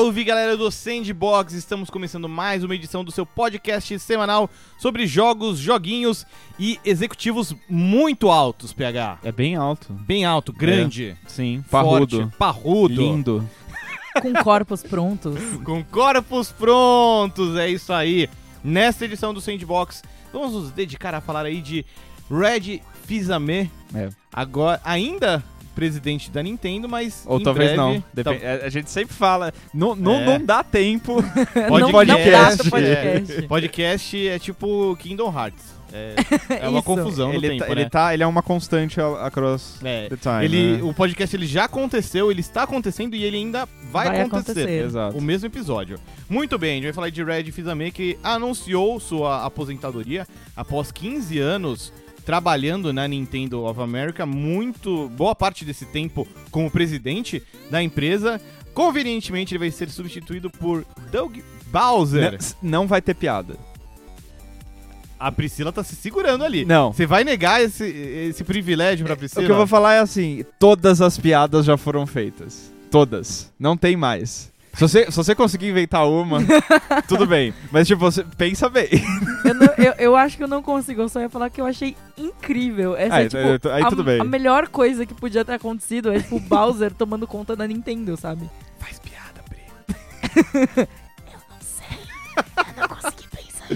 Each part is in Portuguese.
Salve galera do Sandbox! Estamos começando mais uma edição do seu podcast semanal sobre jogos, joguinhos e executivos muito altos, PH. É bem alto. Bem alto, grande, Sim, forte, parrudo. parrudo, Lindo. com corpos prontos. com corpos prontos, é isso aí. Nesta edição do Sandbox, vamos nos dedicar a falar aí de Red Fizame, É. agora ainda presidente da Nintendo, mas Ou em talvez breve- não. Depen- é, A gente sempre fala. Não, não, É. não dá tempo. Pode- não, podcast, não basta é. podcast. Podcast é tipo Kingdom Hearts. É, é uma confusão no ele, tempo, tá, né? ele, tá, ele é uma constante across É, the time. ele, né? O podcast ele já aconteceu, ele está acontecendo e ele ainda vai, Vai acontecer. acontecer. Exato. O mesmo episódio. Muito bem, a gente vai falar de Red Fizame que anunciou sua aposentadoria após 15 anos trabalhando na Nintendo of America, muito boa parte desse tempo como presidente da empresa. Convenientemente, ele vai ser substituído por Doug Bowser. Não, não vai ter piada. A Priscila tá se segurando ali. Não. Você vai negar esse, esse privilégio pra Priscila? O que eu vou falar é assim: todas as piadas já foram feitas. Todas. Não tem mais. Se você, se você conseguir inventar uma, tudo bem. Mas, tipo, você pensa bem. Eu, não- eu- eu acho que eu não consigo, eu só ia falar que eu achei incrível. Essa Aí, é, tipo, aí, aí a, tudo bem. a melhor coisa que podia ter acontecido é tipo o Bowser tomando conta da Nintendo, sabe? Faz piada, Pri. Eu não consegui pensar.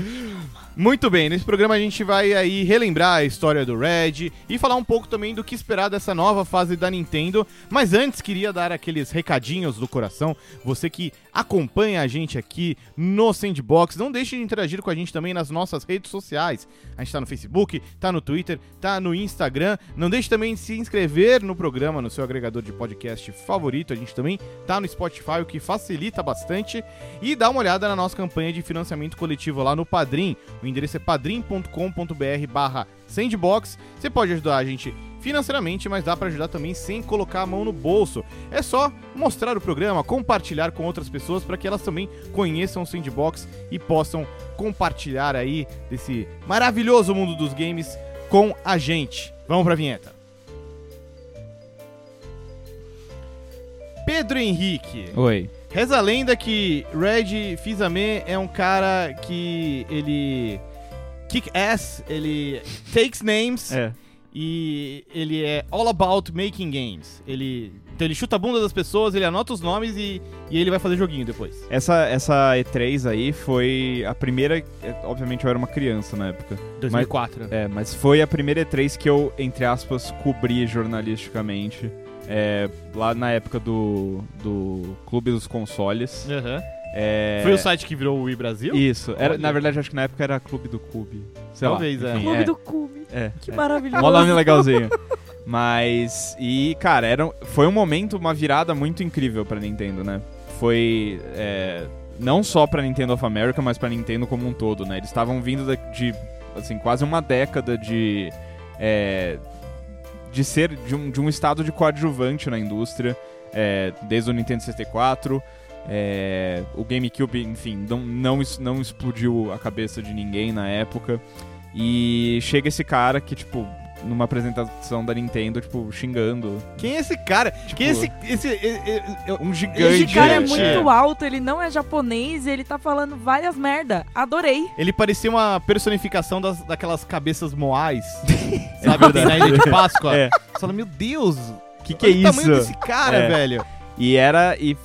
Muito bem, nesse programa a gente vai aí relembrar a história do Red e falar um pouco também do que esperar dessa nova fase da Nintendo. Mas antes queria dar aqueles recadinhos do coração. Você que acompanha a gente aqui no Sandbox, não deixe de interagir com a gente também nas nossas redes sociais. A gente tá no Facebook, tá no Twitter, tá no Instagram. Não deixe também de se inscrever no programa no seu agregador de podcast favorito. A gente também tá no Spotify, o que facilita bastante. E dá uma olhada na nossa campanha de financiamento coletivo lá no Padrim. O endereço é padrim.com.br barra sandbox. Você pode ajudar a gente financeiramente, mas dá pra ajudar também sem colocar a mão no bolso. É só mostrar o programa, compartilhar com outras pessoas para que elas também conheçam o Sandbox e possam compartilhar aí desse maravilhoso mundo dos games com a gente. Vamos pra vinheta. Pedro Henrique. Oi. Reza a lenda que Red Fizame é um cara que ele kick ass, ele takes names É. e ele é all about making games. Ele então ele chuta a bunda das pessoas, ele anota os nomes e, e ele vai fazer joguinho depois. Essa, essa E3 aí foi a primeira. é, Obviamente eu era uma criança na época. 2004. É, mas foi a primeira E3 que eu, entre aspas, cobri jornalisticamente. É, lá na época do, do Clube dos Consoles. Aham. É, Foi o site que virou o Wii Brasil? Isso. Era, na verdade, acho que na época era Clube do Cube. Sei Talvez, lá. é. Clube do Cube. É, Que é. maravilhoso. Mó nome legalzinho. Mas, e cara, era, foi um momento, uma virada muito incrível pra Nintendo, né? Foi é, não só pra Nintendo of America, mas pra Nintendo como um todo, né? Eles estavam vindo da- de, assim, quase uma década de. é, de ser de um, de um estado de coadjuvante na indústria, é, desde o Nintendo 64. é, o GameCube, enfim, não, não, não explodiu a cabeça de ninguém na época. E chega esse cara que, tipo, numa apresentação da Nintendo, tipo, xingando. Quem é esse cara? Quem é esse, esse, e- e- e- Um gigante. Esse cara é Gigante, muito é. alto, ele não é japonês e ele tá falando várias merda. Adorei. Ele parecia uma personificação das, daquelas cabeças moais. sabe? tem na Ilha de Páscoa. É. Você fala, meu Deus, Que que é olha o tamanho isso? desse cara, É. velho. E era, e,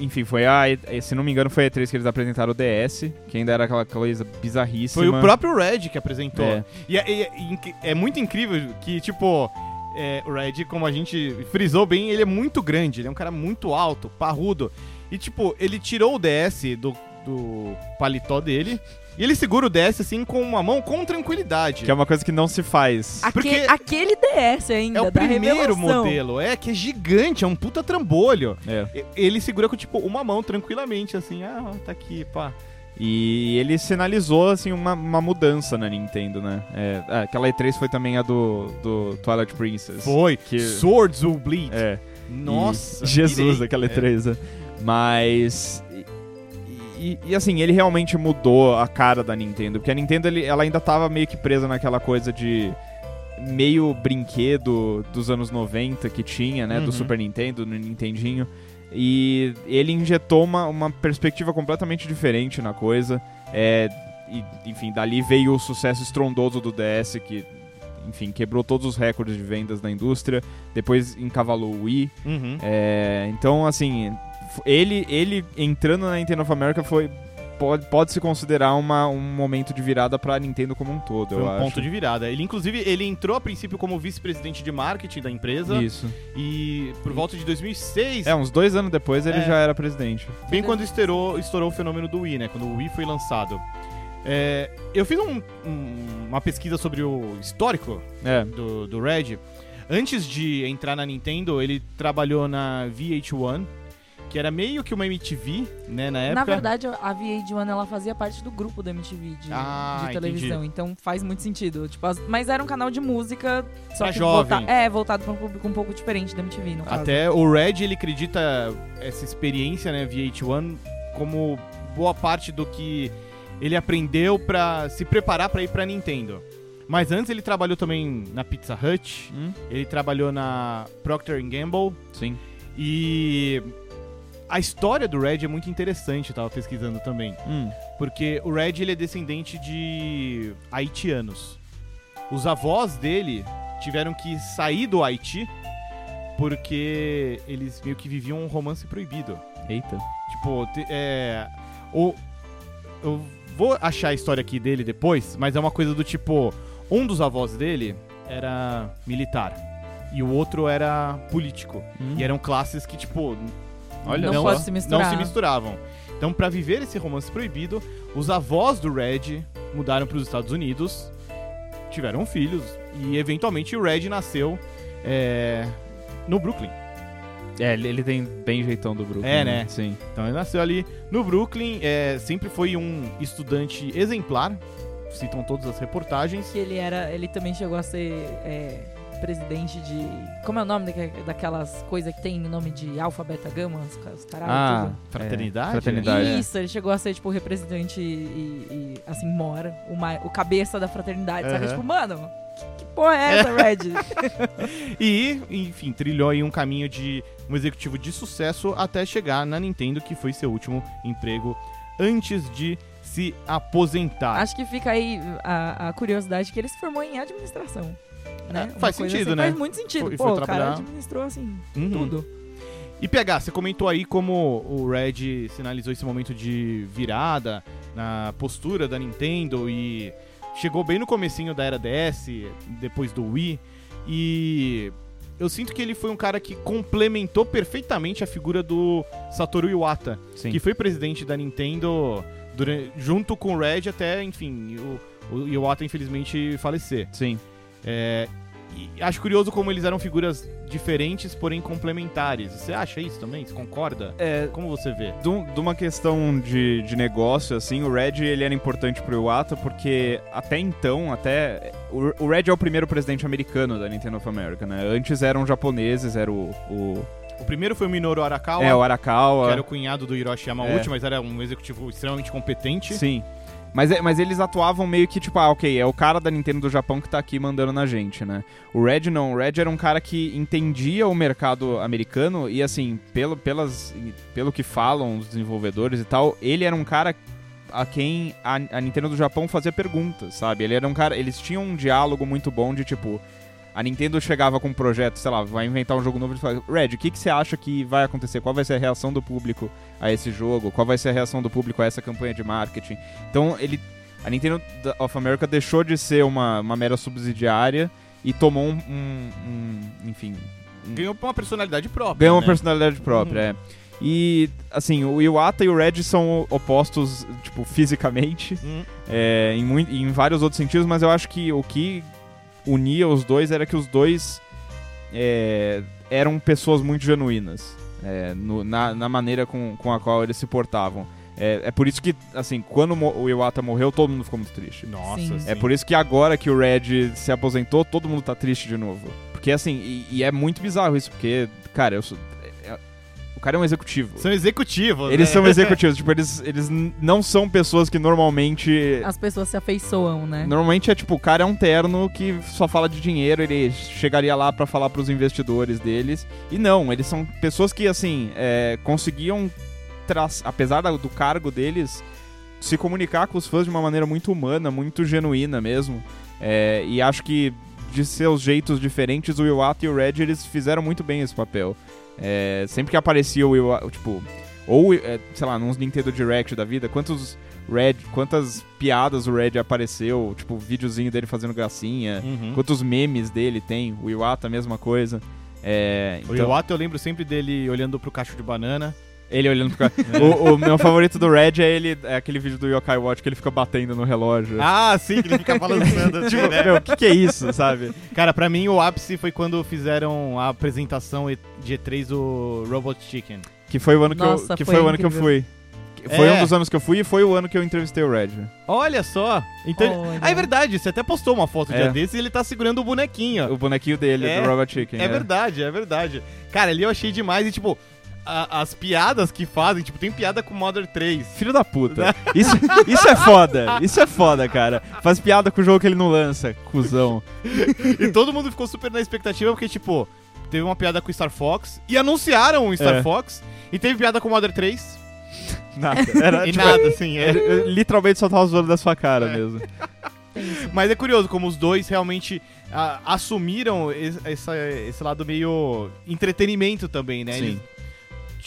enfim, foi a, se não me engano, foi a E3 que eles apresentaram o DS, que ainda era aquela coisa bizarríssima. Foi o próprio Red que apresentou. É. E, é, é inc- é muito incrível que, tipo, é, o Red, como a gente frisou bem, ele é muito grande, ele é um cara muito alto, parrudo. E, tipo, ele tirou o DS do, do paletó dele e ele segura o DS, assim, com uma mão com tranquilidade. Que é uma coisa que não se faz. Aque- Porque- Aquele DS ainda, É o da primeiro revelação. modelo, é, que é gigante, é um puta trambolho. É. Ele segura com, tipo, uma mão tranquilamente, assim, ah, tá aqui, pá. E ele sinalizou, assim, uma, uma mudança na Nintendo, né? É, ah, aquela E3 foi também a do, do Twilight Princess. Foi. Que- Swords Will Bleed. É. Nossa. E- Jesus, aquela É. E3. né? Mas. E, e- assim, ele realmente mudou a cara da Nintendo. Porque a Nintendo ele- ela ainda tava meio que presa naquela coisa de. Meio brinquedo dos anos 90 que tinha, né? Uhum. Do Super Nintendo, no Nintendinho. E ele injetou uma, uma perspectiva completamente diferente na coisa. É, e, enfim, dali veio o sucesso estrondoso do DS, que, enfim, quebrou todos os recordes de vendas da indústria. Depois encavalou o Wii. Uhum. É, então, assim, ele, ele entrando na Nintendo of America foi. Pode, pode se considerar uma, um momento de virada pra Nintendo como um todo, Foi eu um acho. ponto de virada. Ele, inclusive, ele entrou a princípio como vice-presidente de marketing da empresa. Isso. E por volta de 2006, É, uns dois anos depois ele É. já era presidente. bem quando estourou, estourou o fenômeno do Wii, né? Quando o Wii foi lançado. É, eu fiz um- um- uma pesquisa sobre o histórico É. do, do Red. Antes de entrar na Nintendo, ele trabalhou na VH1, que era meio que uma MTV, né, na época. Na verdade, a VH1 ela fazia parte do grupo da MTV de, Ah, de televisão, então faz muito sentido. Tipo, as- mas era um canal de música só Pra que jovem. volta- é, voltado para um público um pouco diferente da MTV, no caso. Até o Red, ele acredita essa experiência, né, VH1, como boa parte do que ele aprendeu pra se preparar pra ir pra Nintendo. Mas antes ele trabalhou também na Pizza Hut, Hum? ele trabalhou na Procter Gamble Sim. e a história do Red é muito interessante, eu tava pesquisando também, Hum. porque o Red ele é descendente de haitianos. Os avós dele tiveram que sair do Haiti porque eles meio que viviam um romance proibido. Eita. Tipo, é. O, eu vou achar a história aqui dele depois, mas é uma coisa do tipo: um dos avós dele era militar e o outro era político. Hum. E eram classes que, tipo, Olha não se misturar. não se misturavam. Então, pra viver esse romance proibido, os avós do Red mudaram para os Estados Unidos, tiveram filhos e eventualmente o Red nasceu é, no Brooklyn. É, ele, ele tem bem jeitão do Brooklyn. É, né? Sim. Então ele nasceu ali no Brooklyn, é, sempre foi um estudante exemplar, citam todas as reportagens. Que ele era. Ele também chegou a ser é, presidente de. Como é o nome daque- daquelas coisas que tem nome de alfa, beta, gama, os, ca- os caralho, Ah, tudo? Fraternidade? É, fraternidade. Isso, ele chegou a ser, tipo, representante e, e, assim, mora, o, ma- o cabeça da fraternidade, sabe? Aham. Tipo, mano, que, que porra é essa, Red? E, enfim, trilhou aí um caminho de um executivo de sucesso até chegar na Nintendo, que foi seu último emprego antes de se aposentar. Acho que fica aí a, a curiosidade que ele se formou em administração. Né? É, faz sentido, assim, né? Faz muito sentido. Foi- Pô, foi o cara trabalhar- administrou, assim, Uhum. tudo. E PH, você comentou aí como o Red sinalizou esse momento de virada na postura da Nintendo e chegou bem no comecinho da era DS, depois do Wii, e eu sinto que ele foi um cara que complementou perfeitamente a figura do Satoru Iwata, Sim. que foi presidente da Nintendo durante- junto com o Red até, enfim, o, o Iwata infelizmente falecer. Sim. É, e acho curioso como eles eram figuras diferentes, porém complementares. Você acha isso também? Você concorda? É, Como você vê? de uma questão de, de negócio, assim, o Red ele era importante pro Iwata porque até então, até. O, o Red é o primeiro presidente americano da Nintendo of America, né? Antes eram japoneses, era o. o O primeiro foi o Minoru Arakawa, é, o que Arakawa. era o cunhado do Hiroshi Yamauchi, mas era um executivo extremamente competente. Sim. Mas, é- mas eles atuavam meio que tipo, ah, ok, é o cara da Nintendo do Japão que tá aqui mandando na gente, né? O Red não, o Red era um cara que entendia o mercado americano e assim, pelo, pelas, pelo que falam os desenvolvedores e tal, ele era um cara a quem a, a Nintendo do Japão fazia perguntas, sabe? Ele era um cara, eles tinham um diálogo muito bom de tipo, a Nintendo chegava com um projeto, sei lá, vai inventar um jogo novo e fala, Red, o que, que você acha que vai acontecer? Qual vai ser a reação do público a esse jogo? Qual vai ser a reação do público a essa campanha de marketing? Então, ele, a Nintendo of America deixou de ser uma, uma mera subsidiária e tomou um, um- um- enfim, um- Ganhou uma personalidade própria. ganhou uma né? personalidade própria, Uhum. é. E, assim, o Iwata e o Red são opostos, tipo, fisicamente, Hum, é, em, em vários outros sentidos, mas eu acho que o que unia os dois era que os dois é, eram pessoas muito genuínas é, no- na, na maneira com, com a qual eles se portavam. É, é por isso que, assim, quando o Iwata morreu, todo mundo ficou muito triste. Nossa, Sim. sim. É por isso que agora que o Red se aposentou, todo mundo tá triste de novo. Porque assim, e, e é muito bizarro isso, porque, cara, eu sou. O cara é um executivo. São executivos. Eles né? são executivos, tipo, eles, eles não são pessoas que normalmente. As pessoas se afeiçoam, né? Normalmente é tipo, o cara é um terno que só fala de dinheiro, ele chegaria lá pra falar pros investidores deles. E não, eles são pessoas que, assim, é, conseguiam, apesar do cargo deles, se comunicar com os fãs de uma maneira muito humana, muito genuína mesmo. É, e acho que de seus jeitos diferentes, o Iwata e o Red eles fizeram muito bem esse papel. É, sempre que aparecia o Iwata, tipo, ou, é, sei lá, nos Nintendo Direct da vida, quantos Red, quantas piadas o Red apareceu, tipo, videozinho dele fazendo gracinha, Uhum. quantos memes dele tem, o Iwata, a mesma coisa. É, O então, Iwata eu lembro sempre dele olhando pro cacho de banana. Ele olhando pro cara. o, o meu favorito do Red é ele, é aquele vídeo do Yokai Watch que ele fica batendo no relógio. Ah, sim, que ele fica balançando assim, tipo, né? meu, o que, que é isso, sabe? Cara, pra mim o ápice foi quando fizeram a apresentação de E3 do Robot Chicken. Que foi o ano que Nossa, eu, que foi foi o ano que eu fui. Que Foi É. um dos anos que eu fui e foi o ano que eu entrevistei o Red. Olha só. Então, Olha. ah, é verdade, você até postou uma foto É. dia desse e ele tá segurando o bonequinho. O bonequinho dele, É. do Robot Chicken. É verdade, é verdade. Cara, ali eu achei demais e, tipo, a- as piadas que fazem, tipo, tem piada com Modern 3. Filho da puta. Isso, isso é foda. Isso é foda, cara. Faz piada com o jogo que ele não lança, cuzão. e todo mundo ficou super na expectativa porque, tipo, teve uma piada com o Star Fox e anunciaram o Star É. Fox e teve piada com Modern 3 Nada. Era, e tipo, nada, assim. É. literalmente só tava zoando da sua cara É. mesmo. Mas é curioso como os dois realmente ah, assumiram es- essa- esse lado meio entretenimento também, né? Sim. Eles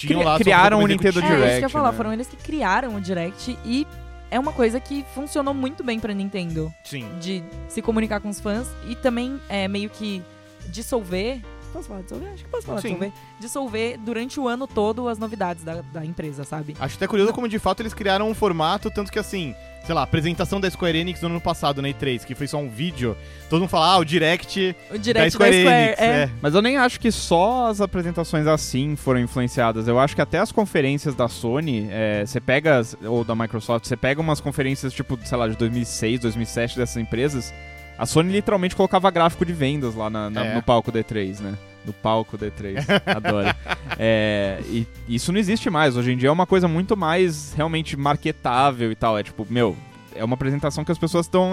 tinham lá criaram o Nintendo executivo. É, isso que eu Direct, ia falar, né? foram eles que criaram o Direct e é uma coisa que funcionou muito bem pra Nintendo. Sim. De se comunicar com os fãs e também é, meio que dissolver. Posso falar dissolver? Acho que posso falar Sim. dissolver. Dissolver durante o ano todo as novidades da, da empresa, sabe? Acho até curioso como de fato eles criaram um formato, tanto que assim, sei lá, a apresentação da Square Enix no ano passado, na E3, que foi só um vídeo, todo mundo fala, ah, o Direct, O da Direct Square, Enix. é. é. Mas eu nem acho que só as apresentações assim foram influenciadas. Eu acho que até as conferências da Sony, é, você pega, as- ou da Microsoft, você pega umas conferências tipo, sei lá, de 2006, 2007 dessas empresas, a Sony literalmente colocava gráfico de vendas lá na- na- É. no palco D3, né? No palco D3, adoro. É, e isso não existe mais. Hoje em dia é uma coisa muito mais realmente marketável e tal. É tipo, meu, é uma apresentação que as pessoas estão.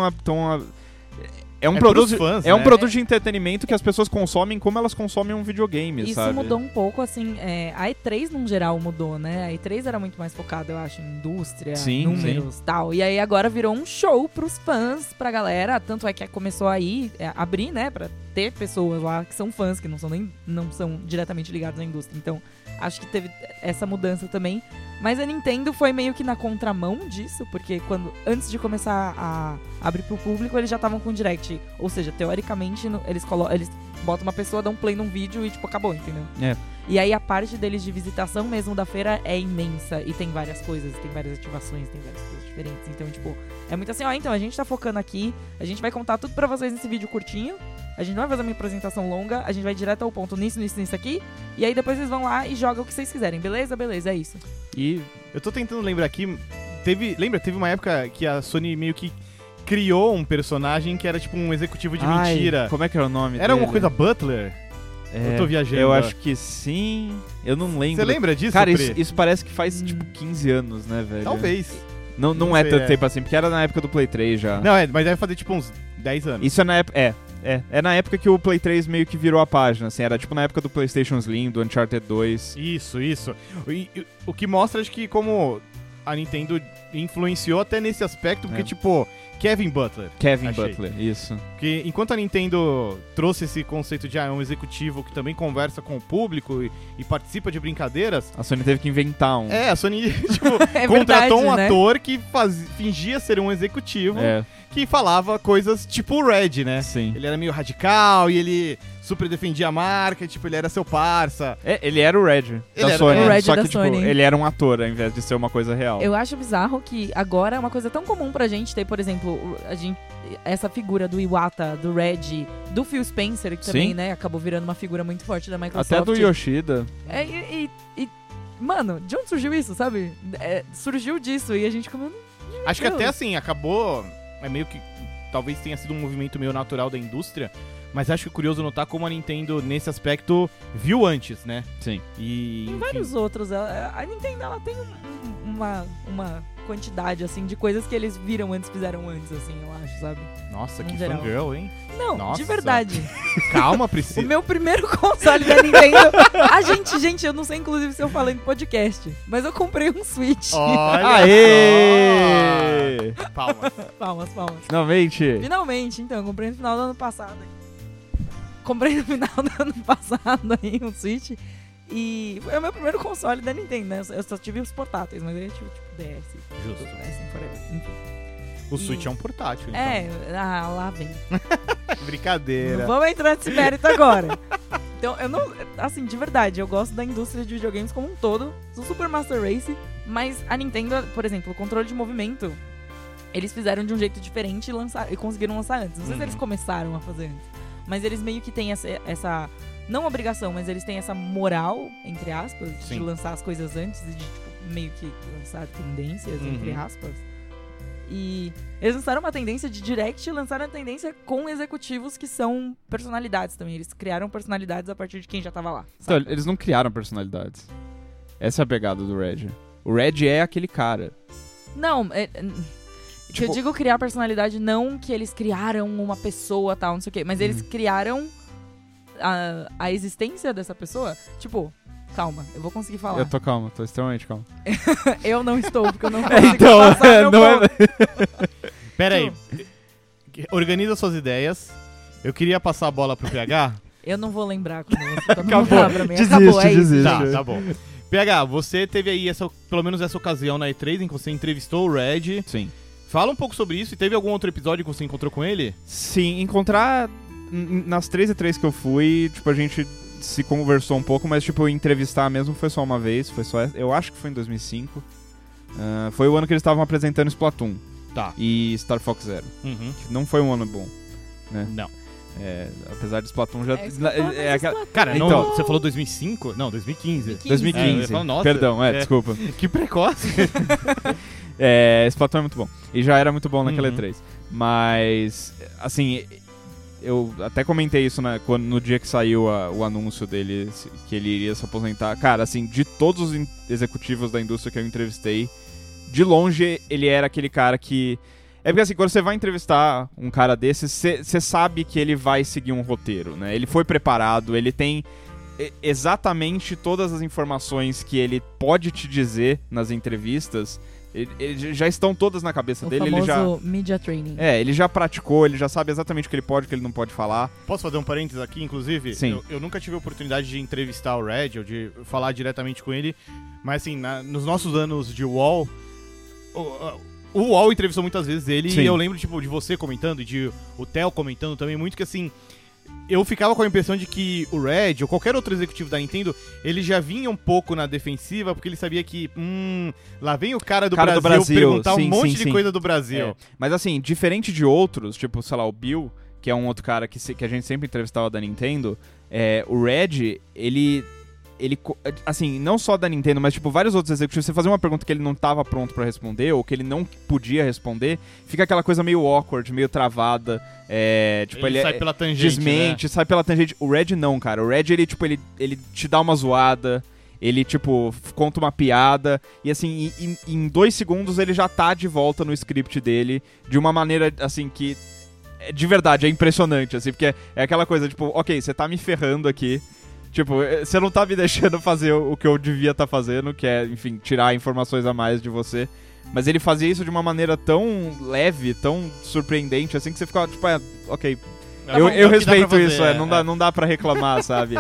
É um É produto. fãs, é um né? produto de entretenimento que as pessoas consomem como elas consomem um videogame, Isso sabe? mudou um pouco, assim, é, a E3 num geral mudou, né? A E3 era muito mais focada, eu acho, em indústria, Sim, números tal. E aí agora virou um show pros fãs, pra galera. Tanto é que começou aí é, abrir, né? Pra ter pessoas lá que são fãs, que não são nem não são diretamente ligados à indústria. Então, acho que teve essa mudança também. Mas a Nintendo foi meio que na contramão disso, porque quando antes de começar a abrir pro público, eles já estavam com o direct. Ou seja, teoricamente, eles, eles botam uma pessoa, dão um play num vídeo e, tipo, acabou, entendeu? É. E aí a parte deles de visitação mesmo da feira é imensa e tem várias coisas, tem várias ativações, tem várias coisas diferentes. Então, tipo, é muito assim, ó, então a gente tá focando aqui, a gente vai contar tudo pra vocês nesse vídeo curtinho. A gente não vai fazer uma apresentação longa, a gente vai direto ao ponto nisso, nisso, nisso aqui. E aí depois vocês vão lá e jogam o que vocês quiserem, beleza? Beleza, é isso. E Eu tô tentando lembrar aqui, teve, lembra, teve uma época que a Sony meio que criou um personagem que era tipo um executivo de Ai, mentira. Como é que era o nome Era dele? coisa Butler? É, Eu tô viajando. Eu acho que sim. Eu não lembro. Você lembra disso, Cara, isso, isso parece que faz Hum. tipo 15 anos, né, velho? Talvez. Não, não, Não é sei, tanto é. tempo assim, porque era na época do Play 3 já. Não, é, mas deve fazer tipo uns 10 anos. Isso é na época. É, é. É na época que o Play 3 meio que virou a página, assim. Era tipo na época do PlayStation Slim, do Uncharted 2. Isso, isso. E- e- o que mostra acho que como a Nintendo influenciou até nesse aspecto, porque É. tipo, Kevin Butler. Kevin Achei. Butler, isso. Porque enquanto a Nintendo trouxe esse conceito de ah, é um executivo que também conversa com o público e, e participa de brincadeiras, A Sony teve que inventar um. é, a Sony tipo, É contratou verdade, um né? ator que faz, fingia ser um executivo É, que falava coisas tipo o Red, né? sim. Ele era meio radical e ele super defendia a marca, tipo, ele era seu parça. É, ele era o Red da era- Sony. o Red só da que, tipo, Sony. ele era um ator ao invés de ser uma coisa real. Eu acho bizarro que agora é uma coisa tão comum pra gente ter, por exemplo, a gente, essa figura do Iwata, do Red, do Phil Spencer, que Sim. também, né, acabou virando uma figura muito forte da Microsoft. Até do Yoshida. É, e, e- e- mano, de onde surgiu isso, sabe? É, surgiu disso e a gente como Acho que até assim, acabou. É meio que. Talvez tenha sido um movimento meio natural da indústria. Mas acho que é curioso notar como a Nintendo, nesse aspecto, viu antes, né? Sim. E. Tem vários outros. A, a Nintendo ela tem um- um- uma, uma quantidade, assim, de coisas que eles viram antes, fizeram antes, assim, eu acho, sabe? Nossa, no que geral. fangirl, hein? Não, Nossa. de verdade. Calma, O Priscila. meu primeiro console da Nintendo. A gente, gente, eu não sei inclusive se eu falei no podcast, mas eu comprei um Switch. Olha Aê! Palmas. Palmas, palmas. Finalmente! Finalmente, então, eu comprei no final do ano passado. Comprei no final do ano passado aí um Switch. E foi o meu primeiro console da Nintendo, né? Eu só tive os portáteis, mas aí eu tive tipo DS. Justo. DS, forever. Enfim. O Switch é um portátil, então. É, ah, lá vem. Brincadeira. Não vamos entrar nesse mérito agora. Então, eu não. Assim, de verdade, eu gosto da indústria de videogames como um todo. Do Super Master Race. Mas a Nintendo, por exemplo, o controle de movimento. Eles fizeram de um jeito diferente e, lançaram, e conseguiram lançar antes. Não sei Uhum. se eles começaram a fazer antes. Mas eles meio que têm essa. essa não obrigação, mas eles têm essa moral, entre aspas, de Sim. lançar as coisas antes e de, tipo, meio que lançar tendências, entre Uhum. aspas. E eles lançaram uma tendência de direct e lançaram a tendência com executivos que são personalidades também. Eles criaram personalidades a partir de quem já tava lá. Então, eles não criaram personalidades. Essa é a pegada do Red. O Red é aquele cara. Não, é, é, que eu Tipo- digo criar personalidade não que eles criaram uma pessoa tal, não sei o quê, mas eles Uhum. criaram a, a existência dessa pessoa. Tipo, calma, eu vou conseguir falar. Eu tô calmo, tô extremamente calmo. Eu não estou, porque eu não consigo então, passar meu não ponto. é. Pera aí. Organiza suas ideias. Eu queria passar a bola pro PH. Eu não vou lembrar quando você quando Acabou. falar pra mim. Desiste, Acabou, é isso. desiste. tá, tá bom. PH, você teve aí essa, pelo menos essa ocasião na E3 em que você entrevistou o Red. Sim. Fala um pouco sobre isso e teve algum outro episódio que você encontrou com ele? Sim, encontrar nas três e três que eu fui, tipo, a gente se conversou um pouco, mas, tipo, entrevistar mesmo foi só uma vez. Foi só. Eu acho que foi em 2005. Ah, foi o ano que eles estavam apresentando Splatoon Tá. e Star Fox Zero. Uhum. Que não foi um ano bom. Né? Não. É, apesar de Splatoon já. É, é aquela- Splatoon. Cara, não, Então- você falou 2005? Não, 2015. 2015. 2015. É, eu ia falar, nossa, Perdão, é, é. desculpa. Que precoce. É, Splatoon é muito bom. E já era muito bom naquela Uhum. E3. Mas, assim, eu até comentei isso na- quando, no dia que saiu a- o anúncio dele, que ele iria se aposentar. Cara, assim, de todos os executivos da indústria que eu entrevistei, de longe ele era aquele cara que. É porque assim, quando você vai entrevistar um cara desses, você sabe que ele vai seguir um roteiro, né? Ele foi preparado, ele tem exatamente todas as informações que ele pode te dizer nas entrevistas. Ele, ele já estão todas na cabeça O dele, ele já. media training. É, ele já praticou, ele já sabe exatamente o que ele pode e o que ele não pode falar. Posso fazer um parênteses aqui, inclusive? Sim. Eu, eu nunca tive a oportunidade de entrevistar o Red ou de falar diretamente com ele, mas assim, na- nos nossos anos de UOL, o, o UOL entrevistou muitas vezes ele Sim. e eu lembro, tipo, de você comentando e de o Theo comentando também muito que assim. Eu ficava com a impressão de que o Red ou qualquer outro executivo da Nintendo, ele já vinha um pouco na defensiva, porque ele sabia que, hum, lá vem o cara do, Cara do Brasil, Brasil, perguntar sim, um monte sim, de sim. coisa do Brasil. É. Mas assim, diferente de outros, tipo, sei lá, o Bill, que é um outro cara que, se- que a gente sempre entrevistava da Nintendo, é, o Red, ele. Ele, assim, não só da Nintendo, mas tipo, vários outros executivos, você fazer uma pergunta que ele não tava pronto pra responder, ou que ele não podia responder, fica aquela coisa meio awkward, meio travada. É, tipo, ele, ele, sai é- pela tangente. desmente, sai pela tangente. O Red não, cara. O Red, ele, tipo, ele, ele te dá uma zoada, ele, tipo, conta uma piada, e assim, em, em- dois segundos ele já tá de volta no script dele, de uma maneira, assim, que. é- De verdade, é impressionante, assim, porque é, é aquela coisa, tipo, ok, você tá me ferrando aqui. Tipo, eh, você não tá me deixando fazer o que eu devia estar fazendo, que é, enfim, tirar informações a mais de você. Mas ele fazia isso de uma maneira tão leve, tão surpreendente, assim, que você ficava, tipo, é, ok, É eu, eu é respeito fazer, isso, é, é, não, dá, não dá pra reclamar, sabe?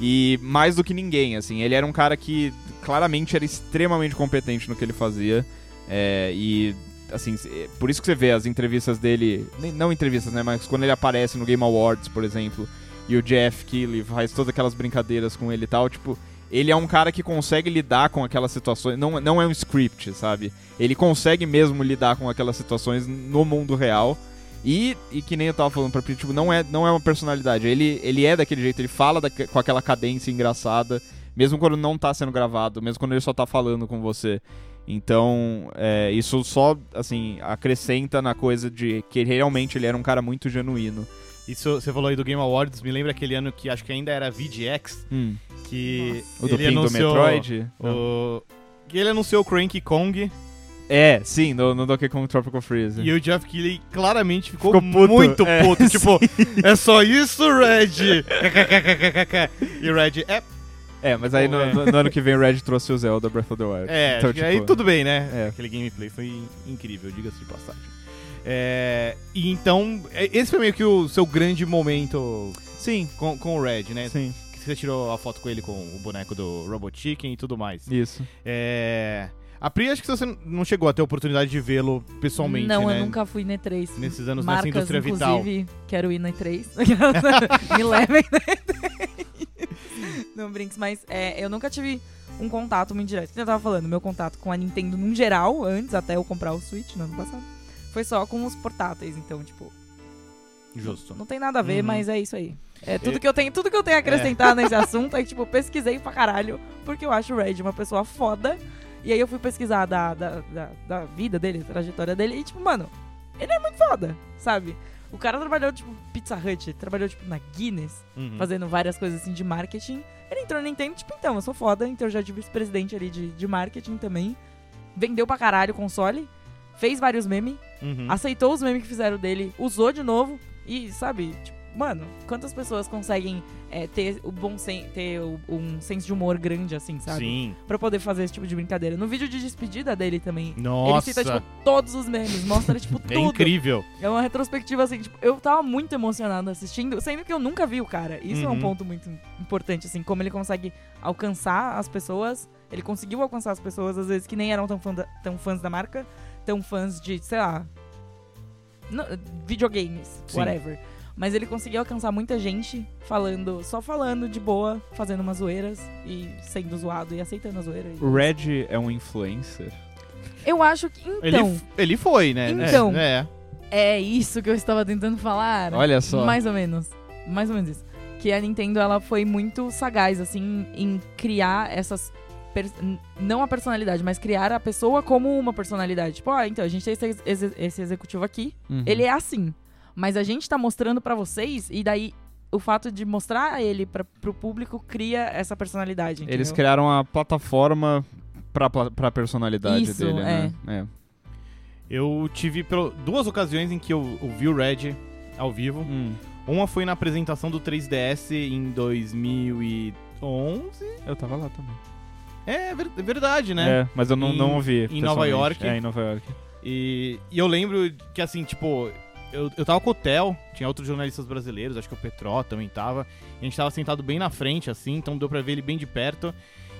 E mais do que ninguém, assim, ele era um cara que claramente era extremamente competente no que ele fazia. é, e, assim, é, por isso que você vê as entrevistas dele, não entrevistas, né, mas quando ele aparece no Game Awards, por exemplo, e o Jeff Keighley faz todas aquelas brincadeiras com ele e tal, tipo, ele é um cara que consegue lidar com aquelas situações, não, não é um script, sabe? Ele consegue mesmo lidar com aquelas situações no mundo real. E, e que nem eu tava falando pra Pri, tipo, não é, não é uma personalidade. Ele, ele é daquele jeito, ele fala daque- com aquela cadência engraçada, mesmo quando não tá sendo gravado, mesmo quando ele só tá falando com você. Então, é, isso só, assim, acrescenta na coisa de que realmente ele era um cara muito genuíno. Isso, você falou aí do Game Awards, me lembra aquele ano que acho que ainda era VGX, Hum. que O do ele Pin do anunciou Metroid? o... que ele anunciou o Cranky Kong É, sim, no, no Donkey Kong Tropical Freeze. e o Jeff Keighley claramente ficou, Ficou puto, muito é, puto. Tipo, é só isso, Red? e o Red, é, É, mas aí no, É. no- no ano que vem o Red trouxe o Zelda Breath of the Wild. é Então, que aí tipo, tudo bem, né? é. Aquele gameplay foi incrível, diga-se de passagem. É, e então, é, esse foi meio que o seu grande momento Sim, com, com o Red, né? sim, Que você tirou a foto com ele com o boneco do Robot Chicken e tudo mais. isso. É... A Pri, acho que você não chegou a ter a oportunidade de vê-lo pessoalmente, Não, né? eu nunca fui na E3. Nesses anos nessa Marcas, indústria vital. inclusive, quero ir na E3. Me levem na E3. Não brinques, mas é, eu nunca tive um contato muito direto. Eu tava falando, meu contato com a Nintendo num geral, antes até eu comprar o Switch no ano passado, foi só com os portáteis. Então, tipo, Justo. não tem nada a ver, Uhum. mas é isso aí. É tudo É. que eu tenho, tudo que eu tenho a acrescentar nesse assunto é que, tipo, pesquisei pra caralho, porque eu acho o Red uma pessoa foda. E aí eu fui pesquisar da, da, da, da vida dele, da trajetória dele, e, tipo, mano, ele é muito foda, sabe? O cara trabalhou, tipo, Pizza Hut, trabalhou, tipo, na Guinness, Uhum. fazendo várias coisas assim de marketing. Ele entrou na Nintendo, tipo, então, eu sou foda, então eu já tive vice-presidente ali de, de marketing também. Vendeu pra caralho o console, fez vários memes, Uhum. aceitou os memes que fizeram dele, usou de novo e, sabe, tipo, mano, quantas pessoas conseguem é, ter o bom sen ter o- um senso de humor grande assim, sabe? Sim. Pra poder fazer esse tipo de brincadeira. No vídeo de despedida dele também. Nossa. Ele cita, tipo, todos os memes, mostra, tipo, tudo. é incrível. É uma retrospectiva, assim, tipo, eu tava muito emocionado assistindo, sendo que eu nunca vi o cara. Isso é um Uhum. ponto muito importante, assim, como ele consegue alcançar as pessoas. Ele conseguiu alcançar as pessoas, às vezes, que nem eram tão, fã da- tão fãs da marca, tão fãs de, sei lá, videogames, Sim. whatever. Mas ele conseguiu alcançar muita gente falando, só falando de boa, fazendo umas zoeiras e sendo zoado e aceitando a zoeira. O Red é um influencer. Eu acho que. Ele, Então, f- ele foi, né? Então. É. é isso que eu estava tentando falar. Olha só. Mais ou menos. Mais ou menos isso. Que a Nintendo, ela foi muito sagaz, assim, em criar essas... Não a personalidade, mas criar a pessoa como uma personalidade. Tipo, ah, então, a gente tem esse, ex- esse executivo aqui, Uhum. ele é assim. Mas a gente tá mostrando pra vocês, e daí o fato de mostrar ele pra, pro público cria essa personalidade, Eles entendeu? criaram a plataforma pra, pra personalidade Isso, dele, né? É. Eu tive pelo- duas ocasiões em que eu, eu vi o Red ao vivo. Hum. Uma foi na apresentação do 3DS em 2011. Eu tava lá também. É ver- verdade, né? É, mas eu não, Em- não ouvi. em Nova. York. É, em Nova York. E, e eu lembro que, assim, tipo, eu, eu tava com o Theo, tinha outros jornalistas brasileiros, acho que o Petró também tava. E a gente tava sentado bem na frente, assim, então deu pra ver ele bem de perto.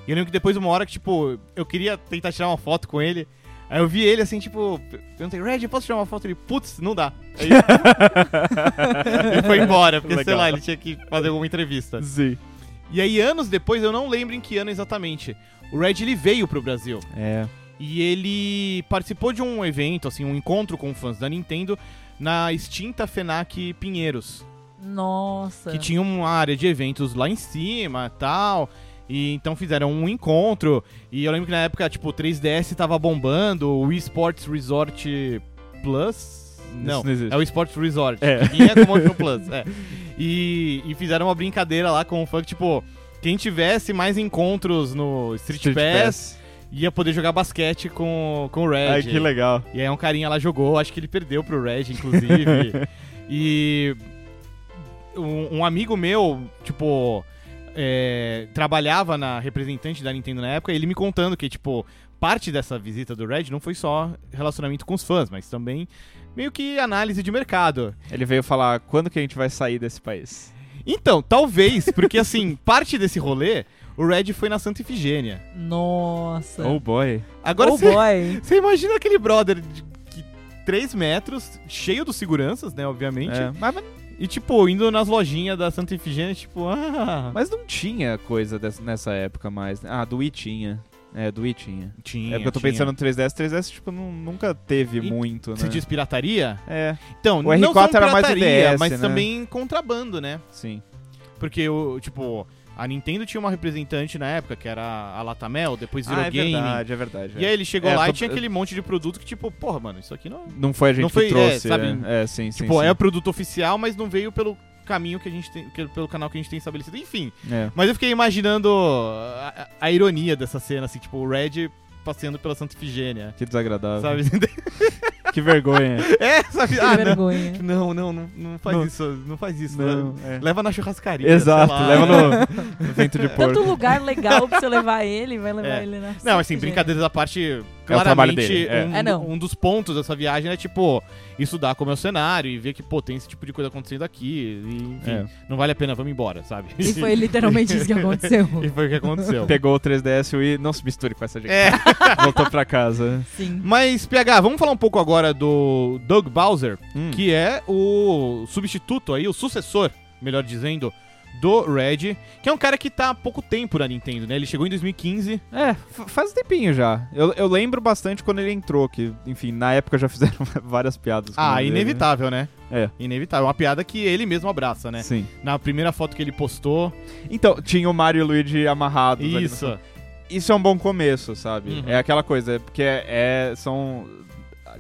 E eu lembro que depois, uma hora que, tipo, eu queria tentar tirar uma foto com ele. Aí eu vi ele, assim, tipo, perguntei, Red, posso tirar uma foto? Ele, putz, não dá. Aí ele foi embora, porque, sei Legal. lá, ele tinha que fazer alguma entrevista. Sim. E aí, anos depois, eu não lembro em que ano exatamente, o Red, ele veio pro Brasil. É. E ele participou de um evento, assim, um encontro com fãs da Nintendo na extinta FENAC Pinheiros. Nossa. Que tinha uma área de eventos lá em cima tal. E então fizeram um encontro. E eu lembro que na época, tipo, o 3DS tava bombando, o Wii Sports Resort Plus. Não, não existe. é o Sports Resort. É. Que é Plus. É. E, e fizeram uma brincadeira lá com o que, tipo, quem tivesse mais encontros no Street, Street Pass, Pass. ia poder jogar basquete com, com o Red. Ai, que legal. E aí um carinha lá jogou, acho que ele perdeu pro Red, inclusive. e um, um amigo meu, tipo, é, trabalhava na representante da Nintendo na época, ele me contando que, tipo, parte dessa visita do Red não foi só relacionamento com os fãs, mas também meio que análise de mercado. Ele veio falar, quando que a gente vai sair desse país? Então, talvez, porque assim, parte desse rolê, o Red foi na Santa Ifigênia. Nossa. Oh boy. Agora oh boy. Você imagina aquele brother de que 3 metros, cheio dos seguranças, né, obviamente. É, mas, mas- E, tipo, indo nas lojinhas da Santa Ifigênia, tipo, ah... mas não tinha coisa dessa- nessa época mais. né? Ah, do Wii tinha. É, do Wii tinha. Tinha, é porque eu tô tinha. pensando no 3DS. 3DS, tipo, não- nunca teve E- muito, né? Você diz pirataria? É, Então, O não R4 só era mais DS, mas né? também contrabando, né? sim. Porque, o, tipo, A Nintendo tinha uma representante na época, que era a Latamel, depois virou Ah, é Game. verdade, é verdade. E aí ele chegou É, lá e tô- tinha aquele monte de produto que, tipo, porra, mano, isso aqui não. Não foi a gente Não foi- que trouxe. é, sabe, É, é, sim, sim. tipo, sim. é o produto oficial, mas não veio pelo caminho que a gente tem. que- pelo canal que a gente tem estabelecido. Enfim. É. Mas eu fiquei imaginando a, a- ironia dessa cena, assim, tipo, o Red passeando pela Santa Ifigênia. Que desagradável. Sabe? Que vergonha. é, sabe? Que Ah, não. vergonha. Não, não, não, não faz Não. isso. Não faz isso. Não, né? é. Leva na churrascaria. Exato, sei lá. leva no, no vento de Tanto porco. lugar legal pra você levar ele, vai levar É. ele na Não, assim, brincadeiras à parte, trabalho claramente dele, é. um, É, não. um dos pontos dessa viagem é, tipo, estudar como é o cenário e ver que, pô, tem esse tipo de coisa acontecendo aqui. E, enfim, É. não vale a pena, vamos embora, sabe? E foi literalmente isso que aconteceu. E foi o que aconteceu. Pegou o 3DS e não se misture com essa gente. É. Voltou pra casa. Sim. Mas, PH, vamos falar um pouco agora do Doug Bowser, Hum. que é o substituto aí, o sucessor, melhor dizendo, do Red, que é um cara que tá há pouco tempo na Nintendo, né? Ele chegou em 2015. É, faz um tempinho já. Eu, eu lembro bastante quando ele entrou, que, enfim, na época já fizeram várias piadas. com Ah, inevitável, né? É. Inevitável. Uma piada que ele mesmo abraça, né? Sim. Na primeira foto que ele postou. Então, tinha o Mario e o Luigi amarrados. ali no Isso. isso é um bom começo, sabe? Uhum. É aquela coisa, porque é, é- são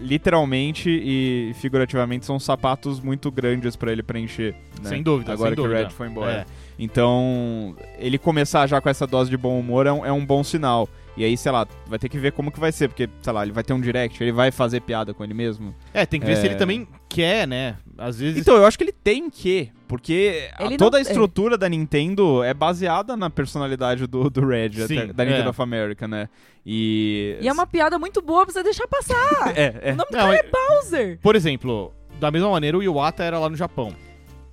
literalmente e figurativamente são sapatos muito grandes pra ele preencher. né? Sem dúvida, Agora sem que dúvida. o Red foi embora. É. Então, ele começar já com essa dose de bom humor é um, é um bom sinal. E aí, sei lá, vai ter que ver como que vai ser, porque, sei lá, ele vai ter um direct, ele vai fazer piada com ele mesmo. É, tem que ver É. se ele também quer, né? Às vezes. Então, eu acho que ele tem que, porque a- toda não- a estrutura da Nintendo é baseada na personalidade do, do Red, Sim, até- da Nintendo é. of America, né? E... E é uma piada muito boa pra você deixar passar. É, é. O nome do Não, cara é- é Bowser. Por exemplo, da mesma maneira, o Iwata era lá no Japão.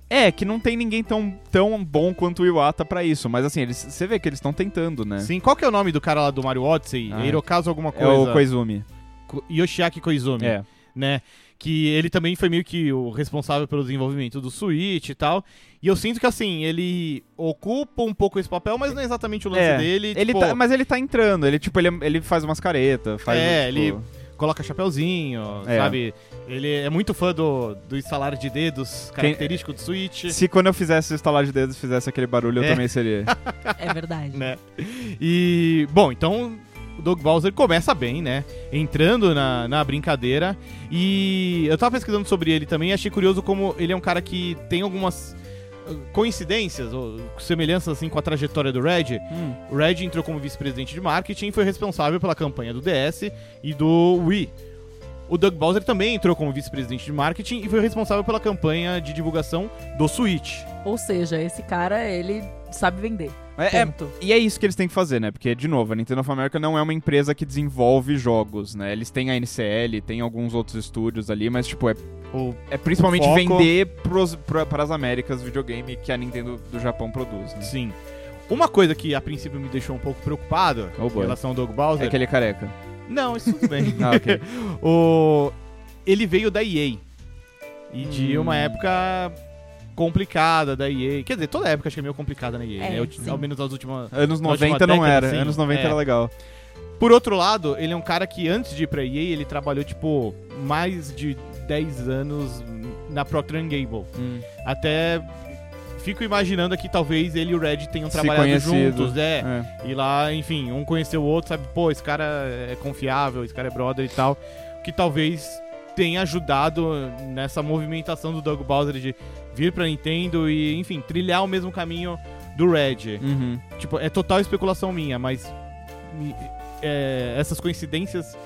É, que não tem ninguém tão, tão bom quanto o Iwata pra isso, mas assim, eles, você vê que eles estão tentando, né? Sim, qual que é o nome do cara lá do Mario Odyssey? Ah, é Hirokazu alguma É coisa? o Koizumi. Ko- Yoshiaki Koizumi, É. né? Que ele também foi meio que o responsável pelo desenvolvimento do Switch e tal. E eu sinto que, assim, ele ocupa um pouco esse papel, mas não é exatamente o lance É, dele. Ele tipo, tá- mas ele tá entrando, ele tipo, ele, ele faz umas caretas, faz É, tipo, ele- coloca chapeuzinho, É. sabe? Ele é muito fã do, do instalar de dedos característico do Switch, Se quando eu fizesse o estalar de dedos fizesse aquele barulho, eu É. também seria. É verdade. né? E, bom, então Doug Bowser começa bem, né? Entrando na, na brincadeira. E eu tava pesquisando sobre ele também e achei curioso como ele é um cara que tem algumas uh, coincidências ou semelhanças assim com a trajetória do Red. Hum. O Red entrou como vice-presidente de marketing e foi responsável pela campanha do DS e do Wii. O Doug Bowser também entrou como vice-presidente de marketing e foi responsável pela campanha de divulgação do Switch. Ou seja, esse cara, ele sabe vender. É, é- e é isso que eles têm que fazer, né? Porque, de novo, a Nintendo of America não é uma empresa que desenvolve jogos, né? Eles têm a NCL, tem alguns outros estúdios ali, mas, tipo, é, O é principalmente foco- vender pros, pra, pras Américas videogame que a Nintendo do Japão produz, né? Sim. Uma coisa que a princípio me deixou um pouco preocupado Oh, em relação ao Doug Bowser. É aquele careca. Não, isso tudo bem. Ah, ok. o... Ele veio da EA. E de Hum. uma época complicada da EA. Quer dizer, toda época acho que é meio complicada na EA, É, né? Eu-. Ao menos nas últimas. Anos Na última 90 não década, era, sim. anos 90 É. era legal. Por outro lado, ele é um cara que antes de ir pra EA, ele trabalhou, tipo, mais de 10 anos na Procter Gamble. Hum. Até fico imaginando aqui, talvez ele e o Red tenham Se trabalhado conhecido. juntos, é. É. E lá, enfim, um conheceu o outro, sabe? Pô, esse cara é confiável, esse cara é brother e tal. Que talvez tenha ajudado nessa movimentação do Doug Bowser de vir pra Nintendo e, enfim, trilhar o mesmo caminho do Red. Uhum. Tipo, é total especulação minha, mas é, essas coincidências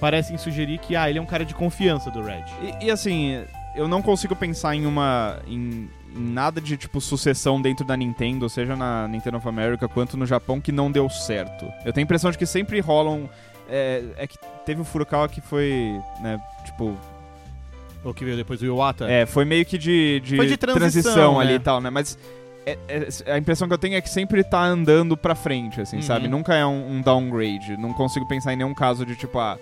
parecem sugerir que, ah, ele é um cara de confiança do Red. E, e, assim, eu não consigo pensar em uma. Em, em nada de tipo sucessão dentro da Nintendo, seja na Nintendo of America quanto no Japão, que não deu certo. Eu tenho a impressão de que sempre rolam. É, é que teve o Furukawa que foi, né, tipo. O que veio depois do Iwata. É, foi meio que de, de, Foi de transição, ali né? e tal, né? Mas é- é- a impressão que eu tenho é que sempre tá andando pra frente, assim, Uhum. sabe? Nunca é um, um downgrade. Não consigo pensar em nenhum caso de tipo, ah,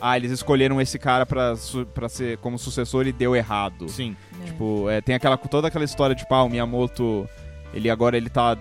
ah eles escolheram esse cara pra, su- pra ser como sucessor e deu errado. Sim. É. Tipo, é, tem aquela, toda aquela história, tipo, ah, o Miyamoto, ele agora ele tá,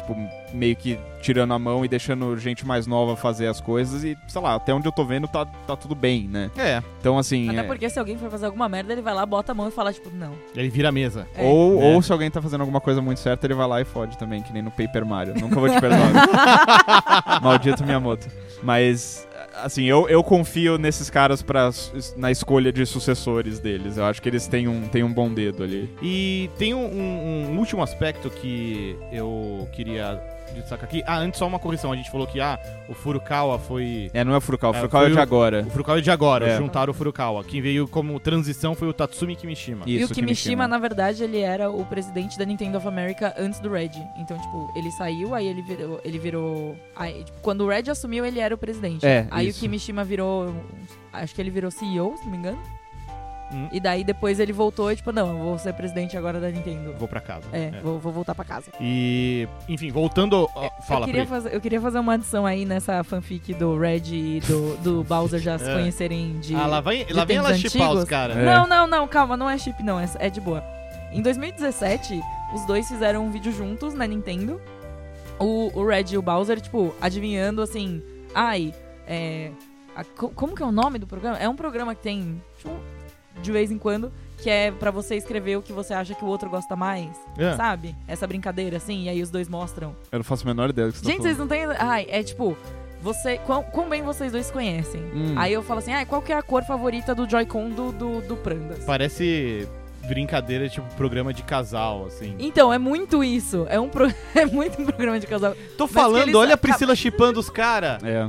tipo, meio que tirando a mão e deixando gente mais nova fazer as coisas e, sei lá, até onde eu tô vendo tá, tá tudo bem, né? É, Então, assim. Até é- porque se alguém for fazer alguma merda, ele vai lá, bota a mão e fala, tipo, não. ele vira a mesa. É. Ou, É. ou se alguém tá fazendo alguma coisa muito certa, ele vai lá e fode também, que nem no Paper Mario. Nunca vou te perdoar. Maldito Miyamoto. Mas, assim, eu, eu confio nesses caras pra, na escolha de sucessores deles. Eu acho que eles têm um, têm um bom dedo ali. E tem um, um- um último aspecto que eu queria destacar aqui. Ah, antes só uma correção. A gente falou que ah, o Furukawa foi. É, não é o Furukawa. O É, Furukawa é foi de o- agora. O Furukawa é de agora, É. juntaram o Furukawa. Quem veio como transição foi o Tatsumi Kimishima. Isso, e o Kimishima, na verdade, ele era o presidente da Nintendo of America antes do Red. Então, tipo, ele saiu, aí ele virou. Ele virou aí, tipo, quando o Red assumiu, ele era o presidente. É, aí isso. o Kimishima virou. Acho que ele virou CEO, se não me engano. Hum. E daí depois ele voltou e, tipo, não, eu vou ser presidente agora da Nintendo. Vou pra casa. É, Vou, vou voltar pra casa. E, enfim, voltando. ó, fala, eu, queria fazer, eu queria fazer uma adição aí nessa fanfic do Red e do, do Bowser já se É. conhecerem de. Ah, lá, vai, lá vem ela chipar os caras. É. Não, não, não, calma, não é chip, não, é, é de boa. Em 2017, os dois fizeram um vídeo juntos na Nintendo. O, o Red e o Bowser, tipo, adivinhando assim. Ai, é. a- co- como que é o nome do programa? É um programa que tem, tipo, de vez em quando, que é pra você escrever o que você acha que o outro gosta mais. É. Sabe? Essa brincadeira, assim, e aí os dois mostram. Eu não faço a menor ideia do que você Gente, tá vocês não têm. Ai, é tipo. Você, quão, quão bem vocês dois se conhecem? Hum. Aí eu falo assim, ah, qual que é a cor favorita do Joy-Con do, do, do Prandas? Parece brincadeira, tipo, programa de casal, assim. Então, é muito isso. É, um pro- é muito um programa de casal. Tô que falando, eles olha a Priscila chipando os caras. É.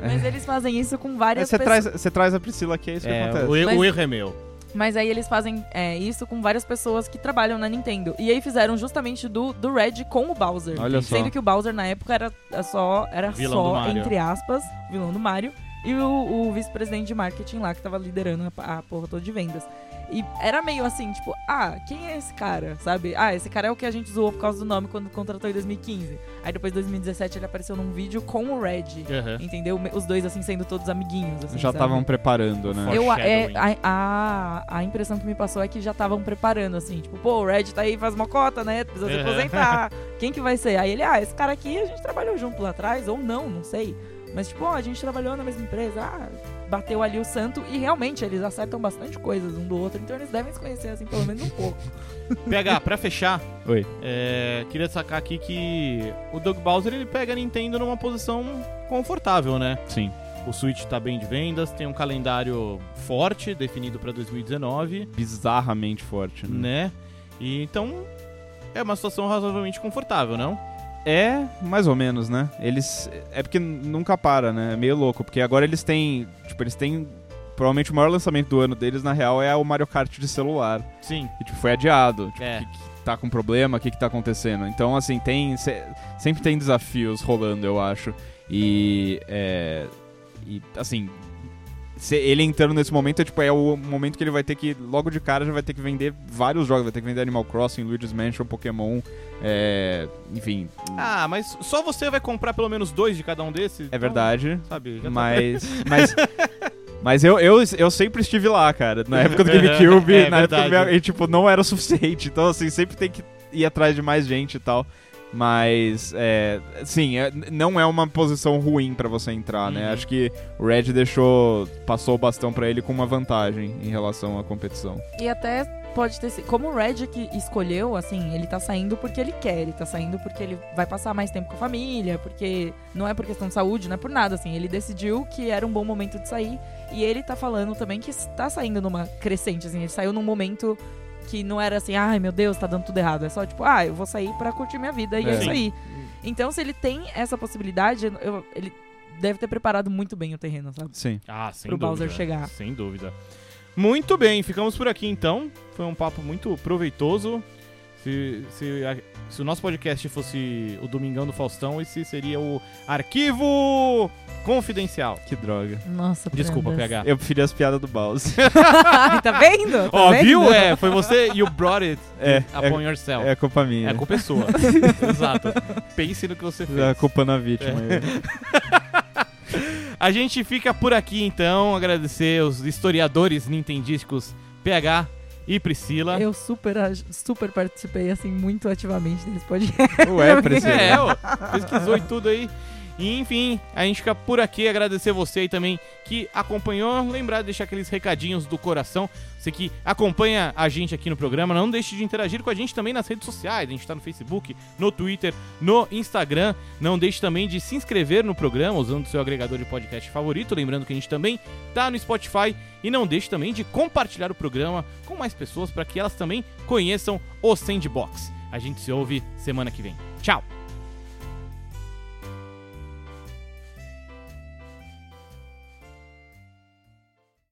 Mas eles fazem isso com várias Você pessoas. traz, você traz a Priscila aqui, é isso que É, acontece. o, e- Mas- o erro é meu. Mas aí eles fazem é, isso com várias pessoas que trabalham na Nintendo. E aí fizeram justamente do, do Red com o Bowser. Olha só. Sendo que o Bowser na época era é só, era Vilão do só Mario. entre aspas, vilão do Mario. E o, o vice-presidente de marketing lá que tava liderando a, a porra toda de vendas. E era meio assim, tipo, ah, quem é esse cara? Sabe? Ah, esse cara é o que a gente zoou por causa do nome quando contratou em 2015. Aí depois, em 2017, ele apareceu num vídeo com o Red. Aham. Entendeu? Os dois, assim, sendo todos amiguinhos. Assim, Já estavam preparando, né? Eu, é, a, a, a impressão que me passou é que já estavam preparando, assim, tipo, pô, o Red tá aí, faz uma cota, né? Precisa se Uhum. aposentar. Quem que vai ser? Aí ele, ah, esse cara aqui a gente trabalhou junto lá atrás, ou não, não sei. Mas, tipo, ó, a gente trabalhou na mesma empresa, ah, bateu ali o santo, e realmente eles acertam bastante coisas um do outro, então eles devem se conhecer, assim, pelo menos um pouco. PH, pra fechar, Oi. é, queria sacar aqui que o Doug Bowser ele pega a Nintendo numa posição confortável, né? Sim. O Switch tá bem de vendas, tem um calendário forte definido pra 2019, Bizarramente forte, né? né? E então é uma situação razoavelmente confortável, não? É, mais ou menos, né? Eles. É porque nunca para, né? É meio louco. Porque agora eles têm. Tipo, eles têm. Provavelmente o maior lançamento do ano deles, na real, é o Mario Kart de celular. Sim. E, tipo, foi adiado. Tipo, É. que, que tá com problema, o que, que tá acontecendo? Então, assim, tem. se- sempre tem desafios rolando, eu acho. E. É, e, assim. Se ele entrando nesse momento é tipo é o momento que ele vai ter que logo de cara já vai ter que vender vários jogos vai ter que vender Animal Crossing, Luigi's Mansion, Pokémon, é, enfim, Ah, mas só você vai comprar pelo menos dois de cada um desses? é Então, verdade. sabe? tá- Mas. mas Mas eu, eu, eu sempre estive lá, cara. Na época do GameCube, É na época do verdade. meu, e, tipo, não era o suficiente. Então, assim, sempre tem que ir atrás de mais gente e tal. Mas, é, sim, é- não é uma posição ruim pra você entrar, né? Uhum. Acho que o Red deixou, passou o bastão pra ele com uma vantagem em relação à competição. E até pode ter sido. Como o Red que escolheu, assim, ele tá saindo porque ele quer. Ele tá saindo porque ele vai passar mais tempo com a família, porque não é por questão de saúde, não é por nada, assim. Ele decidiu que era um bom momento de sair. E ele tá falando também que está saindo numa crescente, assim. Ele saiu num momento que não era assim, ai meu Deus, tá dando tudo errado. É só tipo, ah, eu vou sair pra curtir minha vida e é, É. isso aí. Então, se ele tem essa possibilidade, eu- ele deve ter preparado muito bem o terreno, sabe? Sim. Ah, sem Pro dúvida. Bowser chegar. Sem dúvida. Muito bem, ficamos por aqui então. Foi um papo muito proveitoso. Se, se, a- se o nosso podcast fosse o Domingão do Faustão, esse seria o Arquivo Confidencial. Que droga. Nossa, Desculpa. PH. Eu preferi as piadas do Bowser. tá vendo? Tá Ó, vendo? viu? É, foi você e o brought it É, upon yourself. é culpa minha. É culpa é sua. Exato. Pense no que você fez. É culpa na vítima. A gente fica por aqui então, agradecer os historiadores nintendísticos PH e Priscila. Eu super, super participei, assim, muito ativamente desse podcast. Ué, Priscila. É, ó, pesquisou e tudo aí. E, enfim, a gente fica por aqui. Agradecer você aí também que acompanhou. Lembrar de deixar aqueles recadinhos do coração. Você que acompanha a gente aqui no programa, não deixe de interagir com a gente também nas redes sociais. A gente está no Facebook, no Twitter, no Instagram. Não deixe também de se inscrever no programa usando o seu agregador de podcast favorito. Lembrando que a gente também tá no Spotify. E não deixe também de compartilhar o programa com mais pessoas para que elas também conheçam o Sandbox. A gente se ouve semana que vem. Tchau!